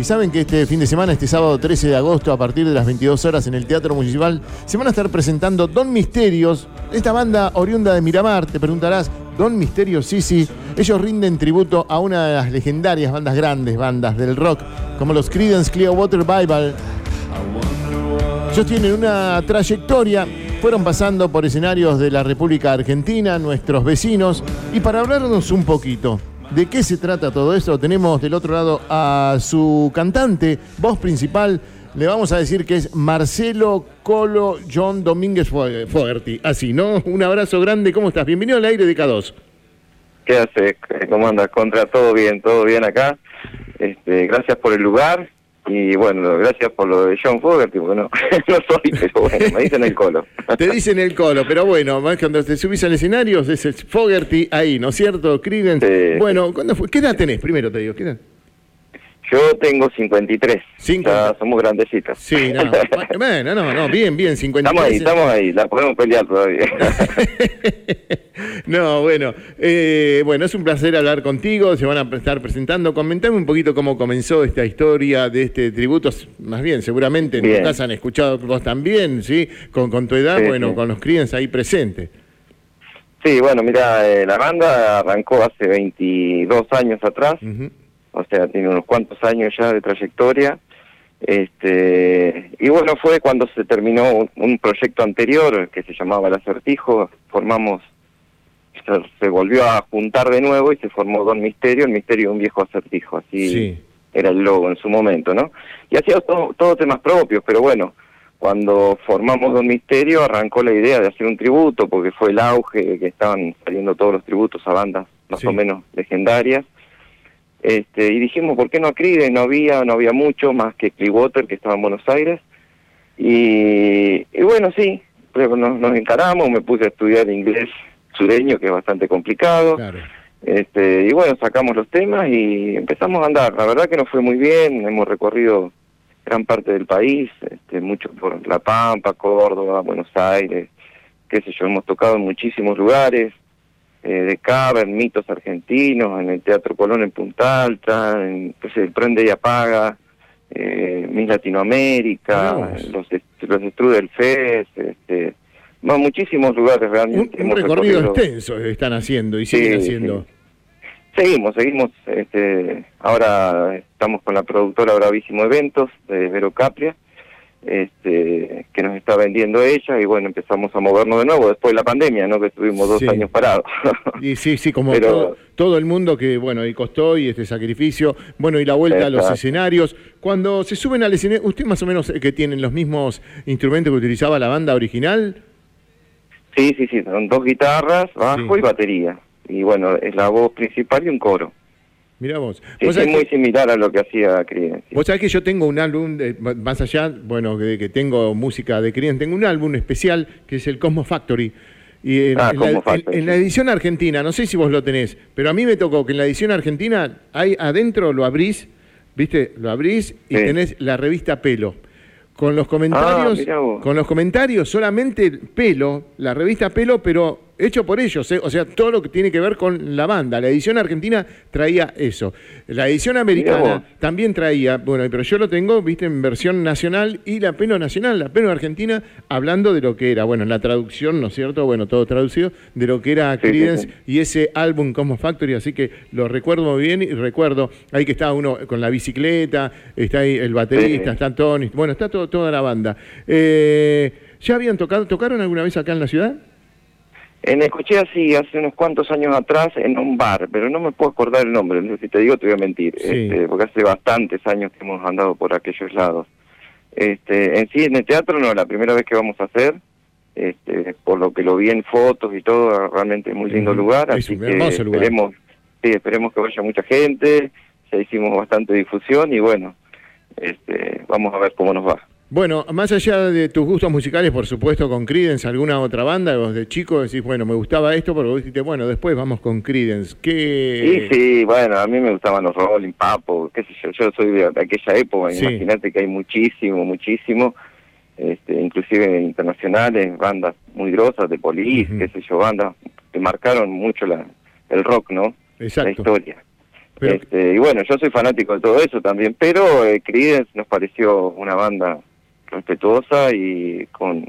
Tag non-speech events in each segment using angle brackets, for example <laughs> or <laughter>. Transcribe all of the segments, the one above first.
Y saben que este fin de semana, este sábado 13 de agosto, a partir de las 22 horas en el Teatro Municipal, se van a estar presentando Don Misterios, esta banda oriunda de Miramar. Te preguntarás, Don Misterios, sí. Ellos rinden tributo a una de las legendarias bandas grandes, bandas del rock, como los Creedence Clearwater Bible. Ellos tienen una trayectoria fueron pasando por escenarios de la República Argentina, nuestros vecinos, y para hablarnos un poquito de qué se trata todo esto, tenemos del otro lado a su cantante, voz principal, le vamos a decir que es Marcelo Colo John Domínguez Fogerty. Así, ¿no? Un abrazo grande, ¿cómo estás? Bienvenido al aire de K2. ¿Qué hace? ¿Cómo andas? Contra todo bien, todo bien acá. Este, gracias por el lugar y bueno, gracias por lo de John Fogerty, bueno, <laughs> no soy, pero bueno, me dicen el colo. <laughs> te dicen el colo, pero bueno, cuando te subís al escenario es Fogerty ahí, ¿no es cierto? Creedence. Bueno, ¿cuándo fue? ¿qué edad tenés? Primero te digo, ¿qué edad? Yo tengo 53. Ya somos grandecitas. Sí, no. <laughs> bueno, no, no, bien, bien, 53. Estamos ahí, estamos ahí, la podemos pelear todavía. <laughs> no, bueno, eh, bueno, es un placer hablar contigo, se van a estar presentando. Comentame un poquito cómo comenzó esta historia de este tributo, más bien, seguramente en tu casa han escuchado vos también, ¿sí? Con, con tu edad, bueno, con los críos ahí presentes. Sí, bueno, mira, eh, la banda arrancó hace 22 años atrás o sea, tiene unos cuantos años ya de trayectoria. Este, y bueno, fue cuando se terminó un, proyecto anterior que se llamaba El Acertijo, formamos, se, volvió a juntar de nuevo y se formó Don Misterio, el misterio de un viejo acertijo, así era el logo en su momento, ¿no? Y hacía todo, todo temas propios, pero bueno, cuando formamos Don Misterio arrancó la idea de hacer un tributo, porque fue el auge que estaban saliendo todos los tributos a bandas más o menos legendarias. Este, y dijimos, ¿por qué no a No había, no había mucho más que Clearwater, que estaba en Buenos Aires. Y, bueno, sí, nos, nos encaramos, me puse a estudiar inglés sureño, que es bastante complicado. Este, y bueno, sacamos los temas y empezamos a andar. La verdad que nos fue muy bien, hemos recorrido gran parte del país, este, mucho por La Pampa, Córdoba, Buenos Aires, qué sé yo, hemos tocado en muchísimos lugares eh, de Cava, en mitos argentinos, en el Teatro Colón en Punta Alta, en pues, el Prende y Apaga, eh, Miss Latinoamérica, los, los Strudel Fest, este, muchísimos lugares realmente. Un, recorrido extenso están haciendo y siguen haciendo. Seguimos, seguimos. Este, ahora estamos con la productora Bravísimo Eventos de Vero Capria este, que nos está vendiendo ella y bueno, empezamos a movernos de nuevo después de la pandemia, ¿no? Que estuvimos dos años parados. y sí, sí, como todo, el mundo que, bueno, y costó y este sacrificio, bueno, y la vuelta a los escenarios. Cuando se suben al escenario, ¿usted más o menos que tienen los mismos instrumentos que utilizaba la banda original? Sí, sí, sí, son dos guitarras, bajo y batería. Y bueno, es la voz principal y un coro. Mira vos. es muy similar a lo que hacía Creedence. Vos sabés que yo tengo un álbum, más allá, bueno, de que tengo música de Creedence, tengo un álbum especial que es el Cosmo Factory. Y en, ah, la, edición argentina, no sé si vos lo tenés, pero a mí me tocó que en la edición argentina, hay adentro lo abrís, ¿viste? Lo abrís y tenés la revista Pelo. Con los comentarios, ah, con los comentarios solamente Pelo, la revista Pelo, pero hecho por ellos, ¿eh? o sea, todo lo que tiene que ver con la banda. La edición argentina traía eso. La edición americana también traía, bueno, pero yo lo tengo, viste, en versión nacional y la pelo nacional, la pelo argentina, hablando de lo que era, bueno, la traducción, ¿no es cierto? Bueno, todo traducido, de lo que era Creedence y ese álbum Como Factory, así que lo recuerdo muy bien y recuerdo, ahí que estaba uno con la bicicleta, está ahí el baterista, está Tony, bueno, está todo, toda la banda. Eh, ¿Ya habían tocado, tocaron alguna vez acá en la ciudad? En escuché así hace unos cuantos años atrás en un bar, pero no me puedo acordar el nombre, si te digo te voy a mentir, este, porque hace bastantes años que hemos andado por aquellos lados. Este, en sí, en el teatro no, la primera vez que vamos a hacer, este, por lo que lo vi en fotos y todo, realmente muy lindo lugar, así que esperemos, sí, esperemos que vaya mucha gente, ya hicimos bastante difusión y bueno, este, vamos a ver cómo nos va. Bueno, más allá de tus gustos musicales, por supuesto, con Creedence, alguna otra banda, vos de chico decís, bueno, me gustaba esto, pero vos dijiste, bueno, después vamos con Creedence. ¿Qué... Sí, sí, bueno, a mí me gustaban los Rolling, Papo, qué sé yo, yo soy de, aquella época, imagínate que hay muchísimo, muchísimo, este, inclusive internacionales, bandas muy grosas de Police, qué sé yo, bandas que marcaron mucho la, el rock, ¿no? Exacto. La historia. Este, y bueno, yo soy fanático de todo eso también, pero eh, Creedence nos pareció una banda respetuosa y con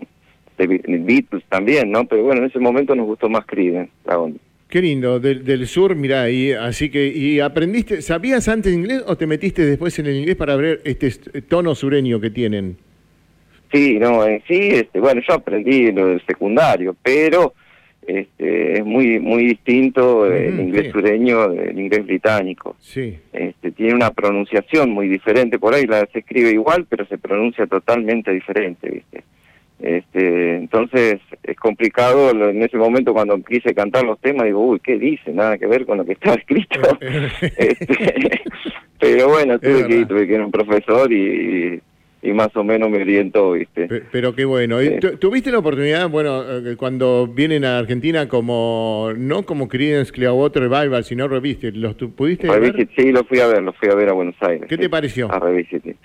Beatles también, ¿no? Pero bueno, en ese momento nos gustó más Creedence, la onda. Qué lindo, del, sur, mira, y así que, y aprendiste, ¿sabías antes inglés o te metiste después en el inglés para ver este tono sureño que tienen? Sí, no, en sí, este, bueno, yo aprendí lo del secundario, pero este, es muy muy distinto el inglés sureño del inglés británico. Sí. Este, tiene una pronunciación muy diferente, por ahí la se escribe igual, pero se pronuncia totalmente diferente, ¿viste? Este, entonces es complicado en ese momento cuando quise cantar los temas, digo, uy, ¿qué dice? Nada que ver con lo que estaba escrito. <laughs> este, <laughs> pero bueno, tuve que, tuve que ir a un profesor y, y más o menos me orientó, ¿viste? Pero, qué bueno. ¿Tuviste la oportunidad, bueno, eh, cuando vienen a Argentina como, no como Creedence Clearwater Revival, sino Revisit, ¿los pudiste ver? Sí, lo fui a ver, lo fui a ver a Buenos Aires. ¿Qué te pareció? A Revisit.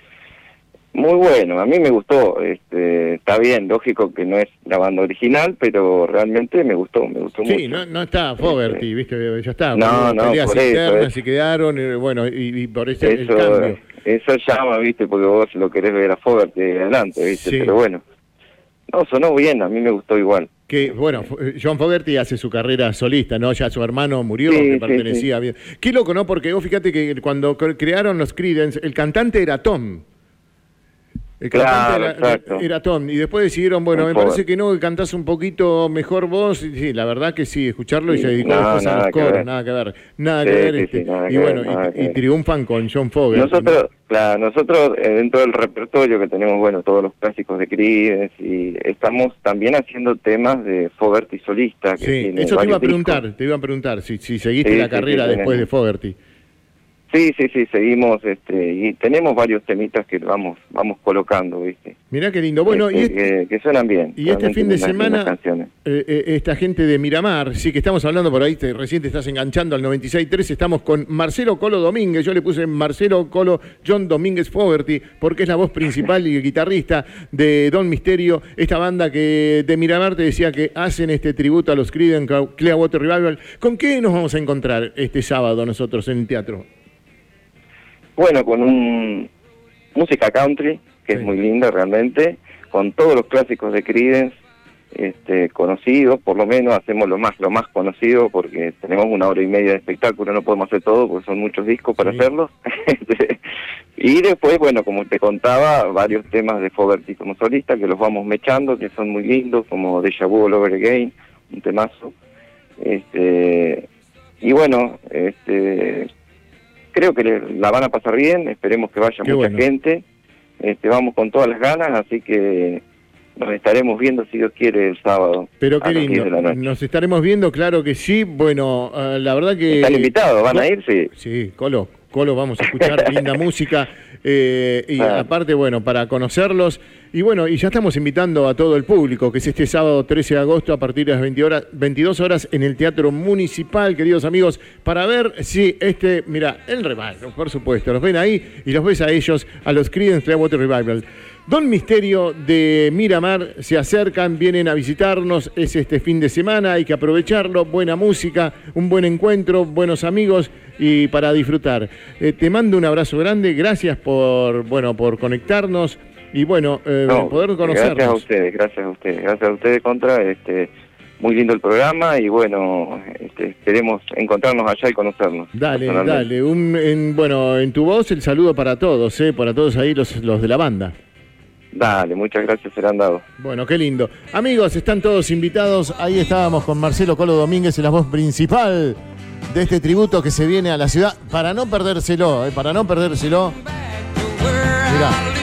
Muy bueno, a mí me gustó. Este, está bien, lógico que no es la banda original, pero realmente me gustó, me gustó mucho. Sí, no, no está Fogerty, este, ¿viste? Ya está. No, no, por eso. se quedaron, eh, bueno, y, por eso, el cambio. Eso llama, ¿viste? Porque vos lo querés ver a Fogerty adelante, ¿viste? Pero bueno. No, sonó bien, a mí me gustó igual. Que, bueno, eh, John Fogerty hace su carrera solista, ¿no? Ya su hermano murió, que pertenecía bien. Qué loco, ¿no? Porque vos fíjate que cuando crearon los Creedence, el cantante era Tom. El claro, era, era, Tom. Y después decidieron, bueno, me parece que no, que cantás un poquito mejor vos. Y, sí, la verdad que sí, escucharlo y se dedicó después a los coros, nada que ver. Nada que ver. Este, y bueno, y, triunfan con John Fogerty. Nosotros, claro, nosotros eh, dentro del repertorio que tenemos, bueno, todos los clásicos de Creedence y estamos también haciendo temas de Fogerty solista. Que sí, eso te iba a preguntar, te iba a preguntar si, si seguiste la carrera después de Fogerty. Sí, sí, sí, seguimos este, y tenemos varios temitas que vamos vamos colocando, ¿viste? Mirá qué lindo. Bueno, y este, este que, suenan bien. Y este fin de semana, eh, eh, esta gente de Miramar, sí que estamos hablando por ahí, te, recién te estás enganchando al 96.3, estamos con Marcelo Colo Domínguez, yo le puse Marcelo Colo John Domínguez Fogerty, porque es la voz principal y guitarrista de Don Misterio, esta banda que de Miramar te decía que hacen este tributo a los Creedence Clearwater Revival. ¿Con qué nos vamos a encontrar este sábado nosotros en el teatro? Bueno, con un música country, que es muy linda realmente, con todos los clásicos de Creedence este, conocidos, por lo menos hacemos lo más lo más conocido porque tenemos una hora y media de espectáculo, no podemos hacer todo porque son muchos discos para hacerlo. <laughs> y después, bueno, como te contaba, varios temas de Fogerty como solista que los vamos mechando, que son muy lindos, como Deja Vu All Over Again, un temazo. Este, y bueno, este, creo que la van a pasar bien, esperemos que vaya mucha gente, este, vamos con todas las ganas, así que nos estaremos viendo si Dios quiere el sábado. Pero qué lindo, nos estaremos viendo, claro que sí, bueno, eh, la verdad que... Están invitados, van a ir, sí. Sí, Colo, Colo, vamos a escuchar <laughs> linda música. Eh, y ah. aparte, bueno, para conocerlos. Y bueno, y ya estamos invitando a todo el público, que es este sábado 13 de agosto a partir de las 20 horas, 22 horas en el Teatro Municipal, queridos amigos, para ver si este, mira, el revival, por supuesto, los ven ahí y los ves a ellos, a los Creedence Clearwater Revival. Don Misterio de Miramar se acercan, vienen a visitarnos, es este fin de semana, hay que aprovecharlo, buena música, un buen encuentro, buenos amigos y para disfrutar. Eh, te mando un abrazo grande, gracias por, bueno, por conectarnos y bueno, eh, poder conocernos. Gracias a ustedes, gracias a ustedes, gracias a ustedes contra, este, muy lindo el programa y bueno, este, esperemos encontrarnos allá y conocernos. Dale, dale, un, en, bueno, en tu voz el saludo para todos, eh, para todos ahí los, los de la banda. Dale, muchas gracias, serán dado. Bueno, qué lindo. Amigos, están todos invitados. Ahí estábamos con Marcelo Colo Domínguez, la voz principal de este tributo que se viene a la ciudad. Para no perdérselo, eh, para no perdérselo. Mirá.